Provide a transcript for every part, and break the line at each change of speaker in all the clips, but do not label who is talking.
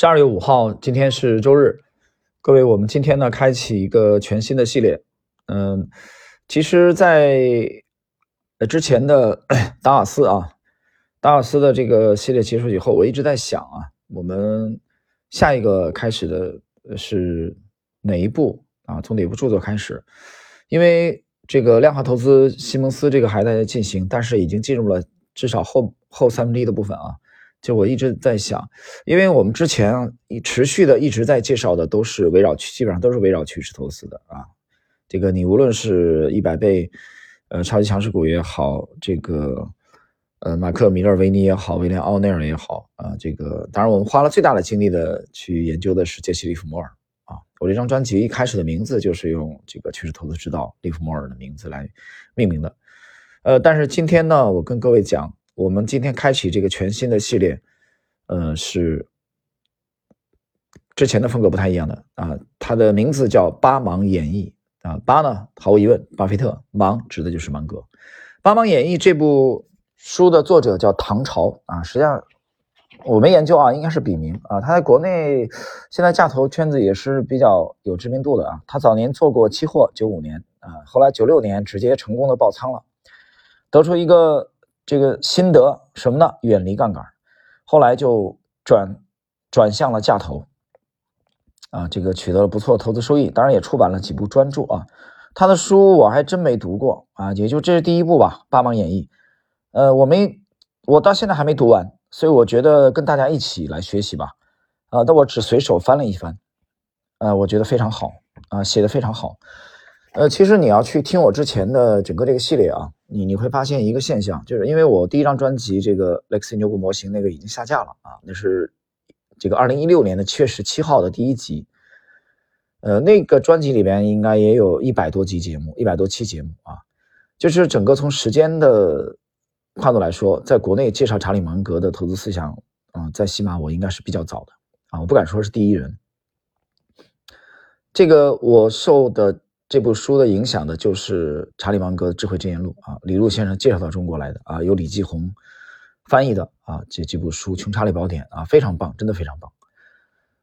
十二月五号，今天是周日。各位，我们今天呢，开启一个全新的系列。嗯，其实，在呃之前的达尔斯啊，达尔斯的这个系列结束以后，我一直在想啊，我们下一个开始的是哪一步啊？从哪部著作开始？因为这个量化投资西蒙斯这个还在进行，但是已经进入了至少后后三分之一的部分啊。就我一直在想，因为我们之前，持续的一直在介绍的都是围绕基本上都是围绕趋势投资的啊。这个你无论是一百倍，呃，超级强势股也好，这个呃，马克米勒维尼也好，威廉奥内尔也好啊，这个当然我们花了最大的精力的去研究的是杰西利弗摩尔啊。我这张专辑一开始的名字就是用这个趋势投资之道利弗摩尔的名字来命名的。呃，但是今天呢，我跟各位讲。我们今天开启这个全新的系列，呃，是之前的风格不太一样的啊。它的名字叫《八芒演绎》啊，八呢，毫无疑问，巴菲特，芒指的就是芒格。《八芒演绎》这部书的作者叫唐朝啊，实际上我没研究啊，应该是笔名啊。他在国内现在价投圈子也是比较有知名度的啊。他早年做过期货，九五年啊，后来九六年直接成功的爆仓了，得出一个。这个心得什么呢？远离杠杆，后来就转转向了价投，啊，这个取得了不错的投资收益，当然也出版了几部专著啊。他的书我还真没读过啊，也就这是第一部吧，《八芒演绎》。呃，我没，我到现在还没读完，所以我觉得跟大家一起来学习吧。啊，但我只随手翻了一翻，呃，我觉得非常好啊，写的非常好。呃，其实你要去听我之前的整个这个系列啊，你你会发现一个现象，就是因为我第一张专辑这个雷克斯牛股模型那个已经下架了啊，那是这个二零一六年的七月十七号的第一集，呃，那个专辑里边应该也有一百多集节目，一百多期节目啊，就是整个从时间的跨度来说，在国内介绍查理芒格的投资思想啊，在起码我应该是比较早的啊，我不敢说是第一人，这个我受的。这部书的影响的就是查理芒格的《智慧箴言录》啊，李路先生介绍到中国来的啊，由李继红翻译的啊，这几部书《穷查理宝典》啊，非常棒，真的非常棒。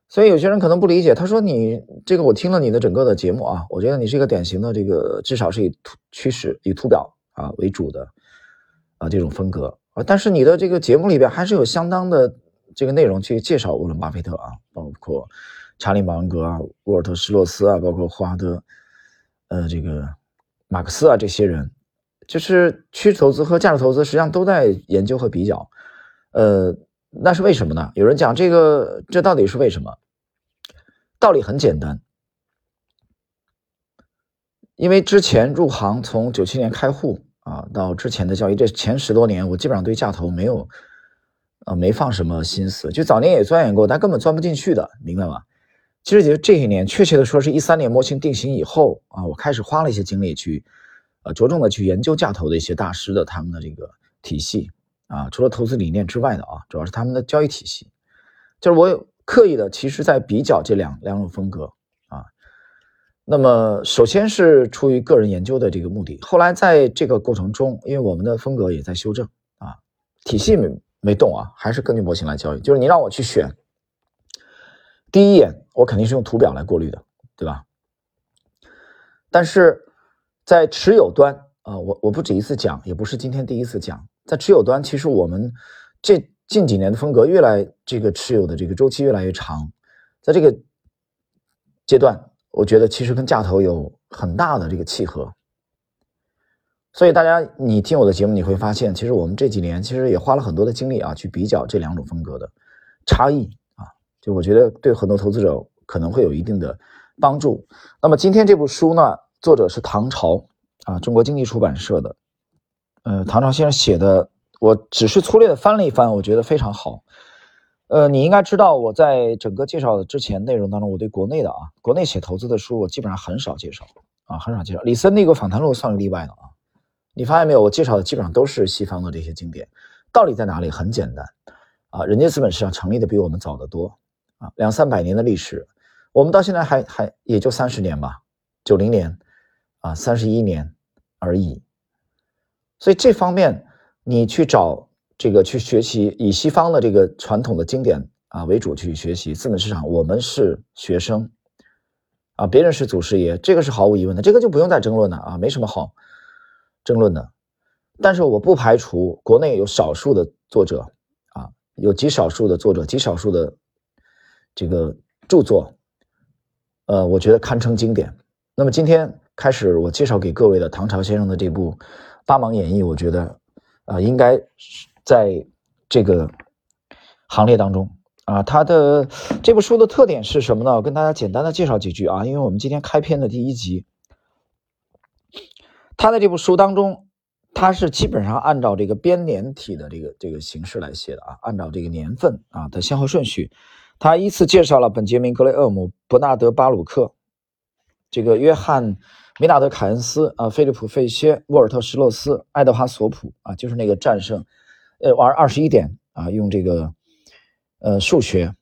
所以有些人可能不理解，他说你这个我听了你的整个的节目啊，我觉得你是一个典型的这个至少是以图趋势、以图表啊为主的啊这种风格啊，但是你的这个节目里边还是有相当的这个内容去介绍沃伦巴菲特啊，包括查理芒格啊、沃尔特施洛斯啊，包括霍华德。呃，这个马克思啊，这些人就是趋势投资和价值投资，实际上都在研究和比较。呃，那是为什么呢？有人讲这个，这到底是为什么？道理很简单，因为之前入行从九七年开户啊，到之前的交易，这前十多年，我基本上对价投没有啊，没放什么心思。就早年也钻研过，但根本钻不进去的，明白吗？其实就这些年，确切的说是一三年模型定型以后啊，我开始花了一些精力去，呃，着重的去研究价投的一些大师的他们的这个体系啊，除了投资理念之外的啊，主要是他们的交易体系，就是我有刻意的，其实在比较这两两种风格啊。那么首先是出于个人研究的这个目的，后来在这个过程中，因为我们的风格也在修正啊，体系没没动啊，还是根据模型来交易，就是你让我去选。第一眼，我肯定是用图表来过滤的，对吧？但是在持有端啊，我我不止一次讲，也不是今天第一次讲，在持有端，其实我们这近几年的风格越来这个持有的这个周期越来越长，在这个阶段，我觉得其实跟价投有很大的这个契合。所以大家你听我的节目，你会发现，其实我们这几年其实也花了很多的精力啊，去比较这两种风格的差异。就我觉得对很多投资者可能会有一定的帮助。那么今天这部书呢，作者是唐朝啊，中国经济出版社的。呃，唐朝先生写的，我只是粗略的翻了一翻，我觉得非常好。呃，你应该知道我在整个介绍的之前内容当中，我对国内的啊，国内写投资的书，我基本上很少介绍啊，很少介绍。李森那个访谈录算个例外的啊。你发现没有？我介绍的基本上都是西方的这些经典。道理在哪里？很简单啊，人家资本市场成立的比我们早得多。啊，两三百年的历史，我们到现在还还也就三十年吧，九零年，啊，三十一年而已。所以这方面，你去找这个去学习以西方的这个传统的经典啊为主去学习资本市场，我们是学生啊，别人是祖师爷，这个是毫无疑问的，这个就不用再争论了啊，没什么好争论的。但是我不排除国内有少数的作者啊，有极少数的作者，极少数的这个著作，呃，我觉得堪称经典。那么今天开始我介绍给各位的唐朝先生的这部《八芒演义》，我觉得啊，应该在这个行列当中啊。他的这部书的特点是什么呢？我跟大家简单的介绍几句啊，因为我们今天开篇的第一集，他在这部书当中。它是基本上按照这个编年体的这个这个形式来写的啊，按照这个年份啊的先后顺序，他依次介绍了本杰明·格雷厄姆、伯纳德·巴鲁克、这个约翰·梅纳德·凯恩斯啊、菲利普·费歇、沃尔特·施洛斯、爱德华·索普啊，就是那个战胜呃玩二十一点啊，用这个呃数学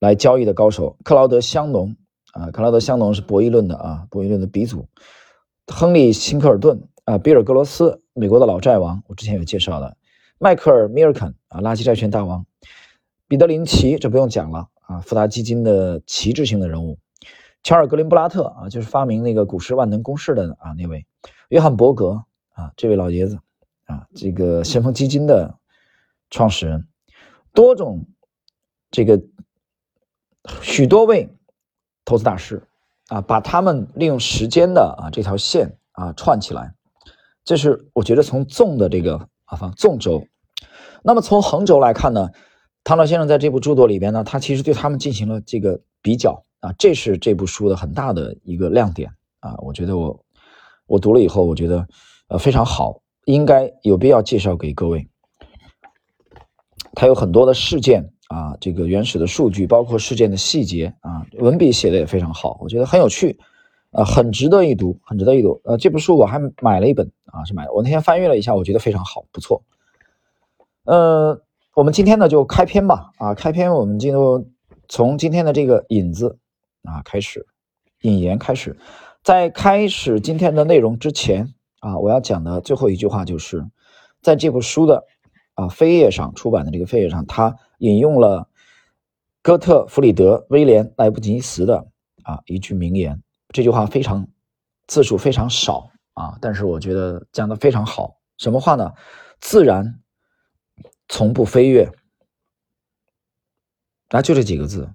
来交易的高手，克劳德·香农啊，克劳德·香农是博弈论的啊，博弈论的鼻祖，亨利·辛克尔顿。啊，比尔·格罗斯，美国的老债王，我之前有介绍的；迈克尔·米尔肯，啊，垃圾债券大王；彼得·林奇，这不用讲了啊，富达基金的旗帜性的人物；乔尔·格林布拉特，啊，就是发明那个股市万能公式的啊那位；约翰·伯格，啊，这位老爷子，啊，这个先锋基金的创始人；多种这个许多位投资大师，啊，把他们利用时间的啊这条线啊串起来。这是我觉得从纵的这个啊方纵轴，那么从横轴来看呢，唐老先生在这部著作里边呢，他其实对他们进行了这个比较啊，这是这部书的很大的一个亮点啊。我觉得我我读了以后，我觉得呃非常好，应该有必要介绍给各位。他有很多的事件啊，这个原始的数据，包括事件的细节啊，文笔写的也非常好，我觉得很有趣。呃，很值得一读，很值得一读。呃，这部书我还买了一本啊，是买。我那天翻阅了一下，我觉得非常好，不错。呃，我们今天呢就开篇吧。啊，开篇我们进入从今天的这个引子啊开始，引言开始。在开始今天的内容之前啊，我要讲的最后一句话就是，在这部书的啊扉页上出版的这个扉页上，他引用了哥特弗里德威廉莱布尼茨的啊一句名言。这句话非常字数非常少啊，但是我觉得讲的非常好。什么话呢？自然从不飞跃，啊，就这几个字，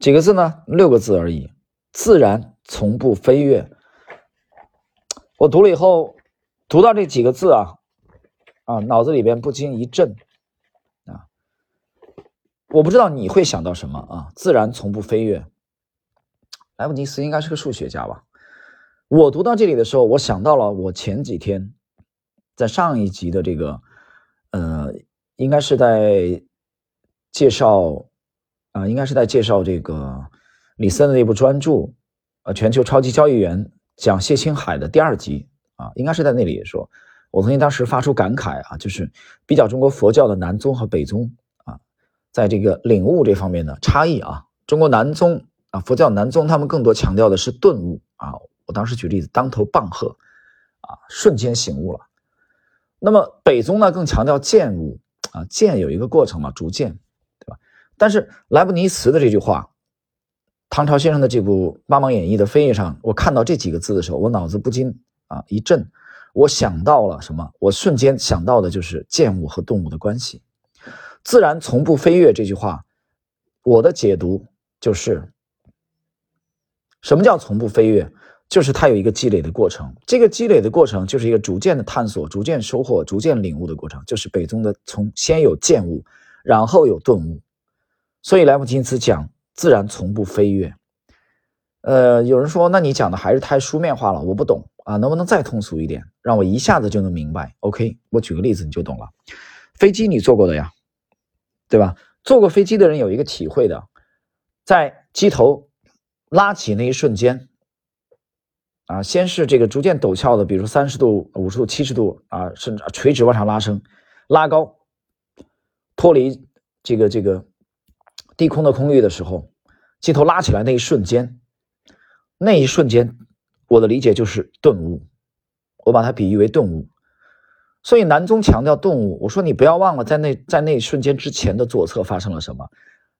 几个字呢？六个字而已。自然从不飞跃。我读了以后，读到这几个字啊，啊，脑子里边不禁一震啊。我不知道你会想到什么啊？自然从不飞跃。莱布尼茨应该是个数学家吧？我读到这里的时候，我想到了我前几天在上一集的这个，呃，应该是在介绍啊，应该是在介绍这个李森的那部专著《呃全球超级交易员》讲谢青海的第二集啊，应该是在那里说，我曾经当时发出感慨啊，就是比较中国佛教的南宗和北宗啊，在这个领悟这方面的差异啊，中国南宗。啊，佛教南宗他们更多强调的是顿悟啊。我当时举例子，当头棒喝，啊，瞬间醒悟了。那么北宗呢，更强调渐悟啊，渐有一个过程嘛，逐渐，对吧？但是莱布尼茨的这句话，唐朝先生的这部《八芒演义》的扉页上，我看到这几个字的时候，我脑子不禁啊一震，我想到了什么？我瞬间想到的就是渐悟和动物的关系。自然从不飞跃这句话，我的解读就是。什么叫从不飞跃？就是它有一个积累的过程，这个积累的过程就是一个逐渐的探索、逐渐收获、逐渐领悟的过程，就是北宗的从先有见悟，然后有顿悟。所以莱姆金斯讲自然从不飞跃。呃，有人说，那你讲的还是太书面化了，我不懂啊，能不能再通俗一点，让我一下子就能明白？OK，我举个例子你就懂了。飞机你坐过的呀，对吧？坐过飞机的人有一个体会的，在机头。拉起那一瞬间，啊，先是这个逐渐陡峭的，比如三十度、五十度、七十度啊，甚至垂直往上拉升，拉高，脱离这个这个低空的空域的时候，机头拉起来那一瞬间，那一瞬间，我的理解就是顿悟，我把它比喻为顿悟。所以南宗强调顿悟，我说你不要忘了，在那在那一瞬间之前的左侧发生了什么？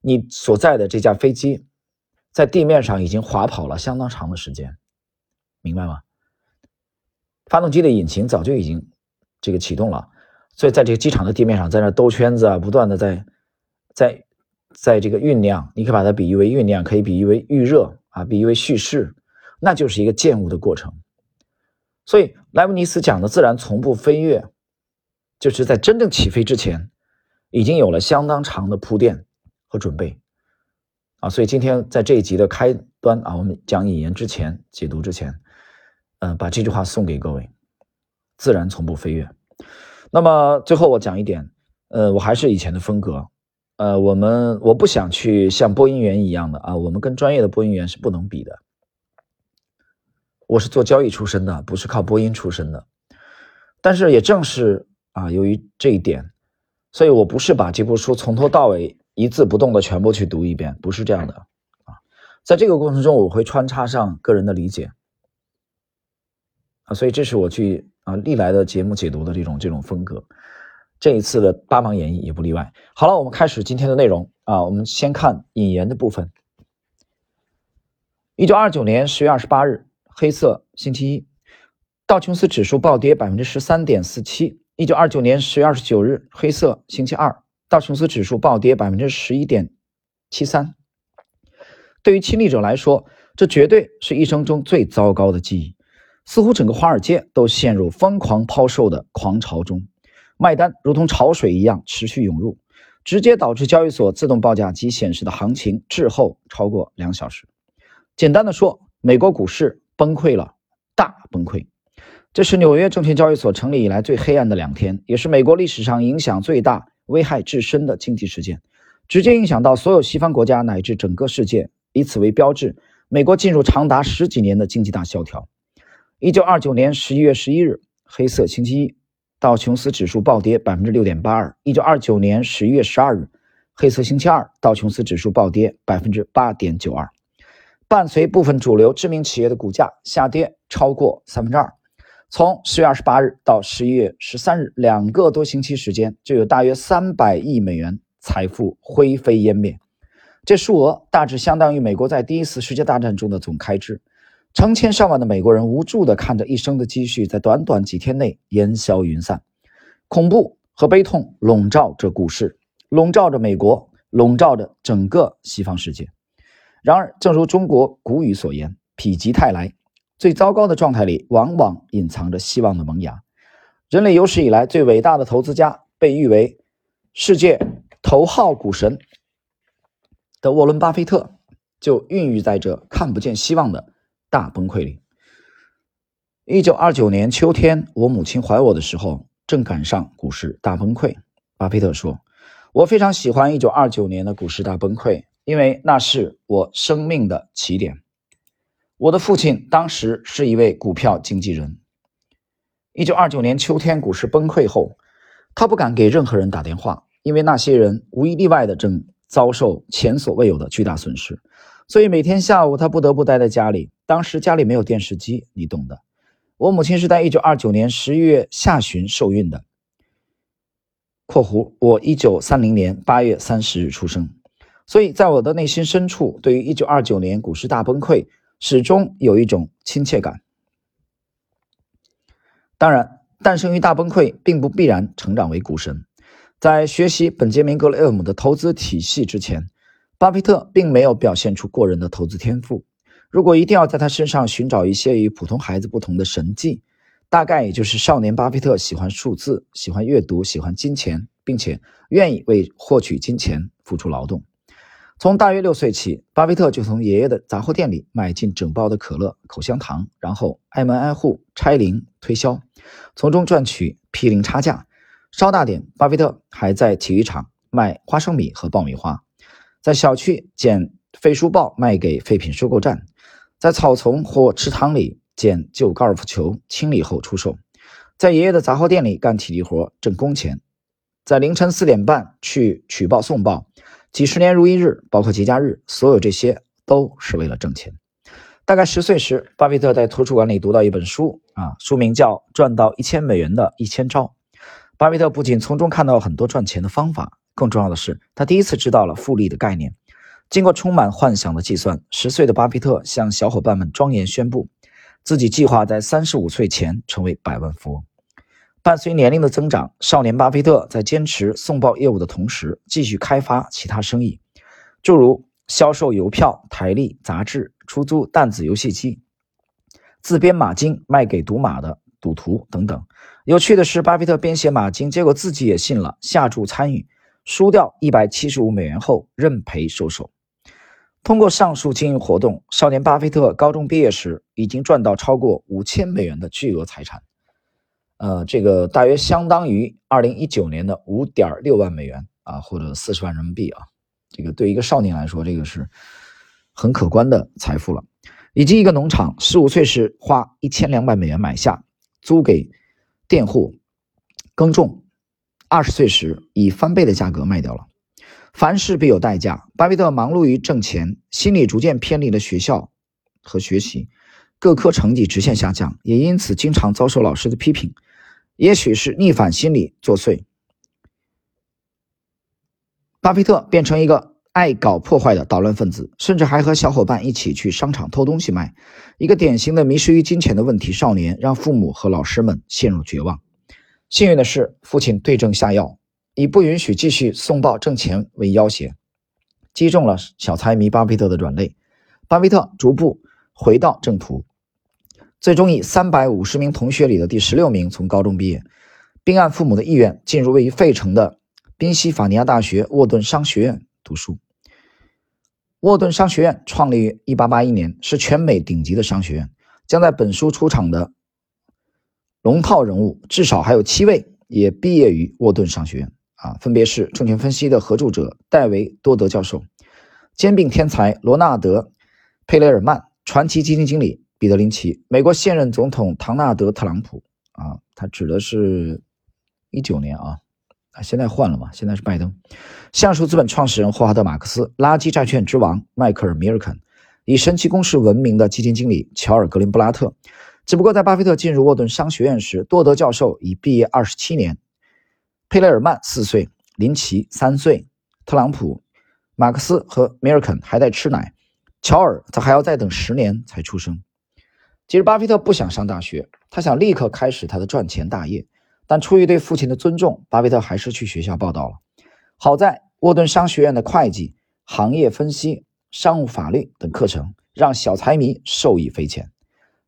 你所在的这架飞机在地面上已经滑跑了相当长的时间，明白吗？发动机的引擎早就已经这个启动了，所以在这个机场的地面上在那兜圈子啊，不断的在在在这个酝酿。你可以把它比喻为酝酿，可以比喻为预热啊，比喻为蓄势，那就是一个建物的过程。所以莱布尼茨讲的自然从不飞跃，就是在真正起飞之前，已经有了相当长的铺垫和准备啊。所以今天在这一集的开端啊，我们讲引言之前解读之前。嗯，把这句话送给各位：自然从不飞跃。那么最后我讲一点，呃，我还是以前的风格，呃，我们我不想去像播音员一样的啊，我们跟专业的播音员是不能比的。我是做交易出身的，不是靠播音出身的。但是也正是啊，由于这一点，所以我不是把这部书从头到尾一字不动的全部去读一遍，不是这样的啊。在这个过程中，我会穿插上个人的理解。所以这是我去啊历来的节目解读的这种这种风格，这一次的八芒演绎也不例外。好了，我们开始今天的内容啊，我们先看引言的部分。一九二九年十月二十八日，黑色星期一，道琼斯指数暴跌百分之十三点四七。一九二九年十月二十九日，黑色星期二，道琼斯指数暴跌百分之十一点七三。对于亲历者来说，这绝对是一生中最糟糕的记忆。似乎整个华尔街都陷入疯狂抛售的狂潮中，卖单如同潮水一样持续涌入，直接导致交易所自动报价机显示的行情滞后超过两小时。简单的说，美国股市崩溃了，大崩溃。这是纽约证券交易所成立以来最黑暗的两天，也是美国历史上影响最大、危害至深的经济事件，直接影响到所有西方国家乃至整个世界。以此为标志，美国进入长达十几年的经济大萧条。一九二九年十一月十一日，黑色星期一，道琼斯指数暴跌百分之六点八二。一九二九年十一月十二日，黑色星期二，道琼斯指数暴跌百分之八点九二。伴随部分主流知名企业的股价下跌超过三分之二，从十月二十八日到十一月十三日两个多星期时间，就有大约三百亿美元财富灰飞烟灭，这数额大致相当于美国在第一次世界大战中的总开支。成千上万的美国人无助地看着一生的积蓄在短短几天内烟消云散，恐怖和悲痛笼罩着股市，笼罩着美国，笼罩着整个西方世界。然而，正如中国古语所言：“否极泰来。”最糟糕的状态里，往往隐藏着希望的萌芽。人类有史以来最伟大的投资家，被誉为世界头号股神的沃伦·巴菲特，就孕育在这看不见希望的。大崩溃里。一九二九年秋天，我母亲怀我的时候，正赶上股市大崩溃。巴菲特说：“我非常喜欢一九二九年的股市大崩溃，因为那是我生命的起点。”我的父亲当时是一位股票经纪人。一九二九年秋天股市崩溃后，他不敢给任何人打电话，因为那些人无一例外的正遭受前所未有的巨大损失。所以每天下午，他不得不待在家里。当时家里没有电视机，你懂的。我母亲是在一九二九年十一月下旬受孕的。（括弧我一九三零年八月三十日出生，所以在我的内心深处，对于一九二九年股市大崩溃，始终有一种亲切感。当然，诞生于大崩溃，并不必然成长为股神。在学习本杰明·格雷厄姆的投资体系之前。巴菲特并没有表现出过人的投资天赋。如果一定要在他身上寻找一些与普通孩子不同的神迹，大概也就是少年巴菲特喜欢数字、喜欢阅读、喜欢金钱，并且愿意为获取金钱付出劳动。从大约六岁起，巴菲特就从爷爷的杂货店里买进整包的可乐、口香糖，然后挨门挨户拆零推销，从中赚取批零差价。稍大点，巴菲特还在体育场卖花生米和爆米花。在小区捡废书报卖给废品收购站，在草丛或池塘里捡旧高尔夫球清理后出售，在爷爷的杂货店里干体力活挣工钱，在凌晨四点半去取报送报，几十年如一日，包括节假日，所有这些都是为了挣钱。大概十岁时，巴菲特在图书馆里读到一本书，啊，书名叫《赚到一千美元的一千招》，巴菲特不仅从中看到很多赚钱的方法，更重要的是，他第一次知道了复利的概念。经过充满幻想的计算，十岁的巴菲特向小伙伴们庄严宣布，自己计划在三十五岁前成为百万富翁。伴随年龄的增长，少年巴菲特在坚持送报业务的同时，继续开发其他生意，诸如销售邮票、台历、杂志、出租弹子游戏机、自编马经卖给赌马的赌徒等等。有趣的是，巴菲特编写马经，结果自己也信了，下注参与，输掉一百七十五美元后认赔收手。通过上述经营活动，少年巴菲特高中毕业时已经赚到超过五千美元的巨额财产。呃，这个大约相当于二零一九年的五点六万美元啊，或者四十万人民币啊。这个对一个少年来说，这个是很可观的财富了。以及一个农场，十五岁时花一千两百美元买下，租给佃户耕种，二十岁时以翻倍的价格卖掉了。凡事必有代价，巴菲特忙碌于挣钱，心里逐渐偏离了学校和学习，各科成绩直线下降，也因此经常遭受老师的批评。也许是逆反心理作祟，巴菲特变成一个爱搞破坏的捣乱分子，甚至还和小伙伴一起去商场偷东西卖。一个典型的迷失于金钱的问题少年，让父母和老师们陷入绝望。幸运的是，父亲对症下药，以不允许继续送报挣钱为要挟，击中了小财迷巴菲特的软肋。巴菲特逐步回到正途。最终以三百五十名同学里的第十六名从高中毕业，并按父母的意愿进入位于费城的宾夕法尼亚大学沃顿商学院读书。沃顿商学院创立于一八八一年，是全美顶级的商学院。将在本书出场的龙套人物至少还有七位也毕业于沃顿商学院啊，分别是证券分析的合著者戴维多德教授、兼并天才罗纳德佩雷尔曼、传奇基金经理。彼得林奇，美国现任总统唐纳德特朗普啊，他指的是一九年啊啊，现在换了嘛，现在是拜登。橡树资本创始人霍华德马克思，垃圾债券之王迈克尔米尔肯，以神奇公式闻名的基金经理乔尔格林布拉特。只不过在巴菲特进入沃顿商学院时，多德教授已毕业二十七年，佩雷尔曼四岁，林奇三岁，特朗普、马克思和米尔肯还在吃奶，乔尔则还要再等十年才出生。其实，巴菲特不想上大学，他想立刻开始他的赚钱大业。但出于对父亲的尊重，巴菲特还是去学校报道了。好在沃顿商学院的会计、行业分析、商务法律等课程让小财迷受益匪浅。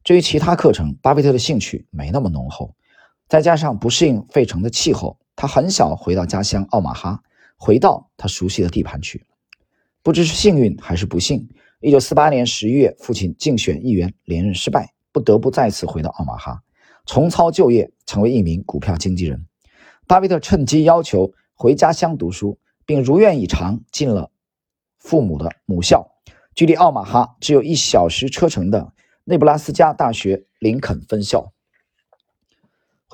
至于其他课程，巴菲特的兴趣没那么浓厚。再加上不适应费城的气候，他很小回到家乡奥马哈，回到他熟悉的地盘去。不知是幸运还是不幸。一九四八年十一月，父亲竞选议员连任失败，不得不再次回到奥马哈，重操旧业，成为一名股票经纪人。巴菲特趁机要求回家乡读书，并如愿以偿进了父母的母校，距离奥马哈只有一小时车程的内布拉斯加大学林肯分校。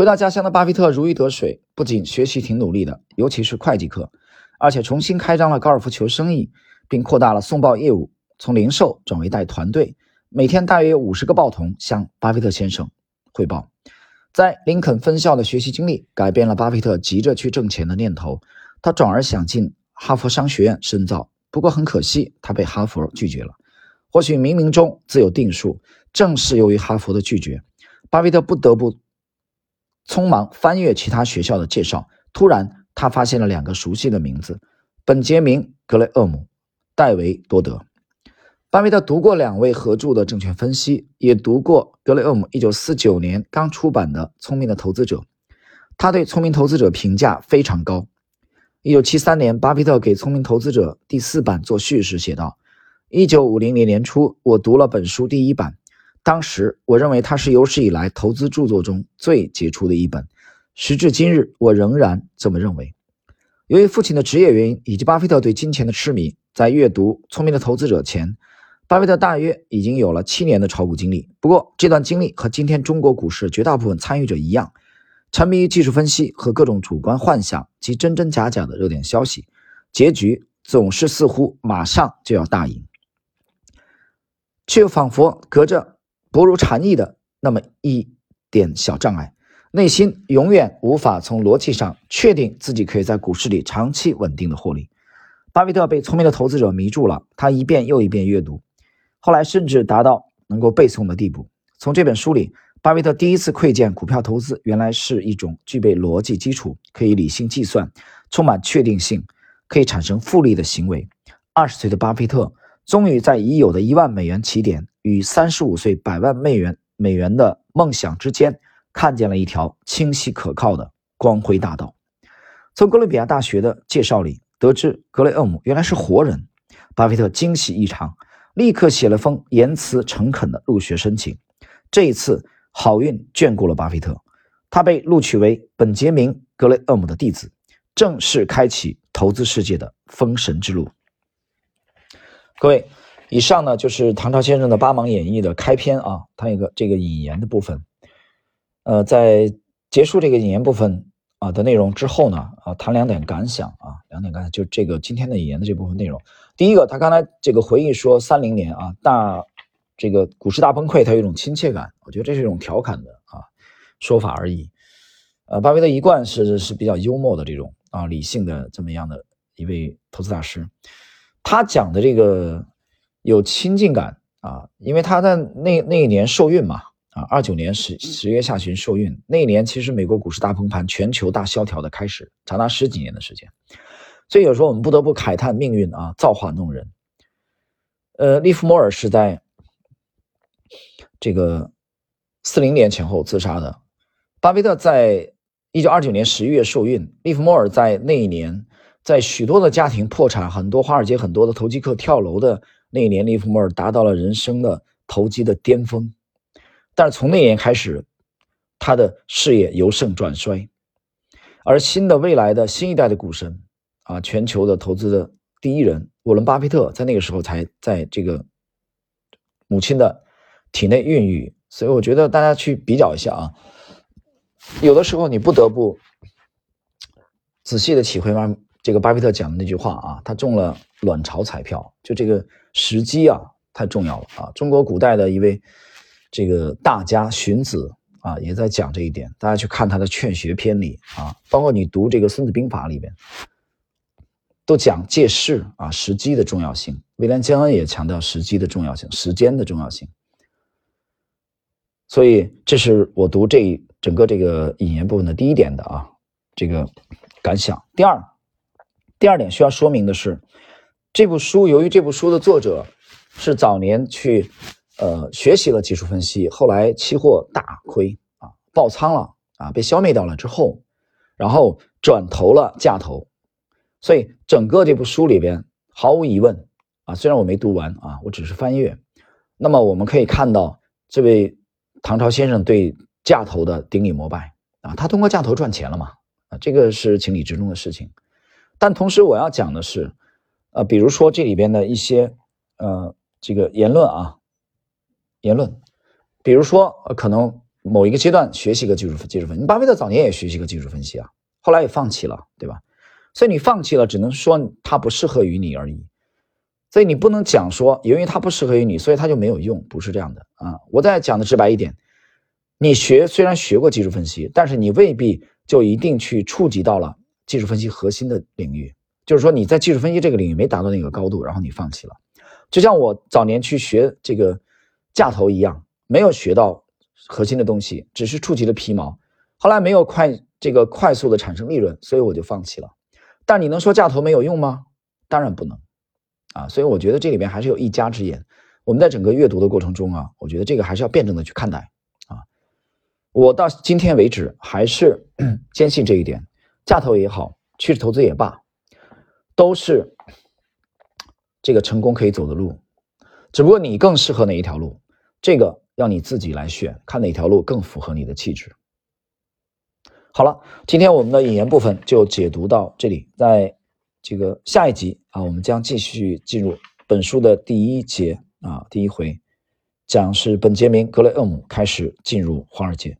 回到家乡的巴菲特如鱼得水，不仅学习挺努力的，尤其是会计课，而且重新开张了高尔夫球生意，并扩大了送报业务。从零售转为带团队，每天大约有五十个报童向巴菲特先生汇报。在林肯分校的学习经历改变了巴菲特急着去挣钱的念头，他转而想进哈佛商学院深造。不过很可惜，他被哈佛拒绝了。或许冥冥中自有定数。正是由于哈佛的拒绝，巴菲特不得不匆忙翻阅其他学校的介绍。突然，他发现了两个熟悉的名字：本杰明·格雷厄姆、戴维·多德。巴菲特读过两位合著的证券分析，也读过格雷厄姆1949年刚出版的《聪明的投资者》，他对《聪明投资者》评价非常高。1973年，巴菲特给《聪明投资者》第四版做序时写道：“1950 年年初，我读了本书第一版，当时我认为它是有史以来投资著作中最杰出的一本。时至今日，我仍然这么认为。”由于父亲的职业原因以及巴菲特对金钱的痴迷，在阅读《聪明的投资者》前，巴菲特大约已经有了七年的炒股经历，不过这段经历和今天中国股市绝大部分参与者一样，沉迷于技术分析和各种主观幻想及真真假假的热点消息，结局总是似乎马上就要大赢，却仿佛隔着薄如蝉翼的那么一点小障碍。内心永远无法从逻辑上确定自己可以在股市里长期稳定的获利。巴菲特被聪明的投资者迷住了，他一遍又一遍阅读，后来甚至达到能够背诵的地步。从这本书里，巴菲特第一次窥见股票投资原来是一种具备逻辑基础、可以理性计算、充满确定性、可以产生复利的行为。二十岁的巴菲特终于在已有的一万美元起点与三十五岁百万美元美元的梦想之间，看见了一条清晰可靠的光辉大道。从哥伦比亚大学的介绍里。得知格雷厄姆原来是活人，巴菲特惊喜异常，立刻写了封言辞诚恳的入学申请。这一次好运眷顾了巴菲特，他被录取为本杰明·格雷厄姆的弟子，正式开启投资世界的封神之路。各位，以上呢就是唐朝先生的《八芒演义》的开篇啊，他有个这个引言的部分。呃，在结束这个引言部分。啊的内容之后呢，啊谈两点感想啊，两点感想就这个今天的引言的这部分内容。第一个，他刚才这个回忆说三零年啊大这个股市大崩溃，他有一种亲切感，我觉得这是一种调侃的啊说法而已。呃，巴菲特一贯是是比较幽默的这种啊理性的这么样的一位投资大师，他讲的这个有亲近感啊，因为他在那那一年受孕嘛。啊，二九年十十月下旬受孕那一年，其实美国股市大崩盘，全球大萧条的开始，长达十几年的时间。所以有时候我们不得不慨叹命运啊，造化弄人。呃，利弗莫尔是在这个四零年前后自杀的。巴菲特在一九二九年十一月受孕，利弗莫尔在那一年，在许多的家庭破产，很多华尔街很多的投机客跳楼的那一年，利弗莫尔达到了人生的投机的巅峰。但是从那年开始，他的事业由盛转衰，而新的未来的新一代的股神啊，全球的投资的第一人沃伦·巴菲特，在那个时候才在这个母亲的体内孕育。所以我觉得大家去比较一下啊，有的时候你不得不仔细的体会完这个巴菲特讲的那句话啊，他中了卵巢彩票，就这个时机啊太重要了啊。中国古代的一位。这个大家荀子啊，也在讲这一点。大家去看他的《劝学篇》里啊，包括你读这个《孙子兵法》里边，都讲借势啊，时机的重要性。威廉·江恩也强调时机的重要性，时间的重要性。所以，这是我读这整个这个引言部分的第一点的啊，这个感想。第二，第二点需要说明的是，这部书由于这部书的作者是早年去。呃，学习了技术分析，后来期货大亏啊，爆仓了啊，被消灭掉了之后，然后转投了价投，所以整个这部书里边毫无疑问啊，虽然我没读完啊，我只是翻阅，那么我们可以看到这位唐朝先生对价投的顶礼膜拜啊，他通过价投赚钱了嘛啊，这个是情理之中的事情，但同时我要讲的是，呃，比如说这里边的一些呃这个言论啊。言论，比如说，可能某一个阶段学习个技术技术分析，巴菲特早年也学习个技术分析啊，后来也放弃了，对吧？所以你放弃了，只能说它不适合于你而已。所以你不能讲说，由于它不适合于你，所以它就没有用，不是这样的啊。我再讲的直白一点，你学虽然学过技术分析，但是你未必就一定去触及到了技术分析核心的领域，就是说你在技术分析这个领域没达到那个高度，然后你放弃了。就像我早年去学这个。价投一样，没有学到核心的东西，只是触及了皮毛。后来没有快这个快速的产生利润，所以我就放弃了。但你能说价投没有用吗？当然不能啊！所以我觉得这里面还是有一家之言。我们在整个阅读的过程中啊，我觉得这个还是要辩证的去看待啊。我到今天为止还是 坚信这一点：价投也好，趋势投资也罢，都是这个成功可以走的路。只不过你更适合哪一条路，这个要你自己来选，看哪条路更符合你的气质。好了，今天我们的引言部分就解读到这里，在这个下一集啊，我们将继续进入本书的第一节啊，第一回，讲是本杰明·格雷厄姆开始进入华尔街。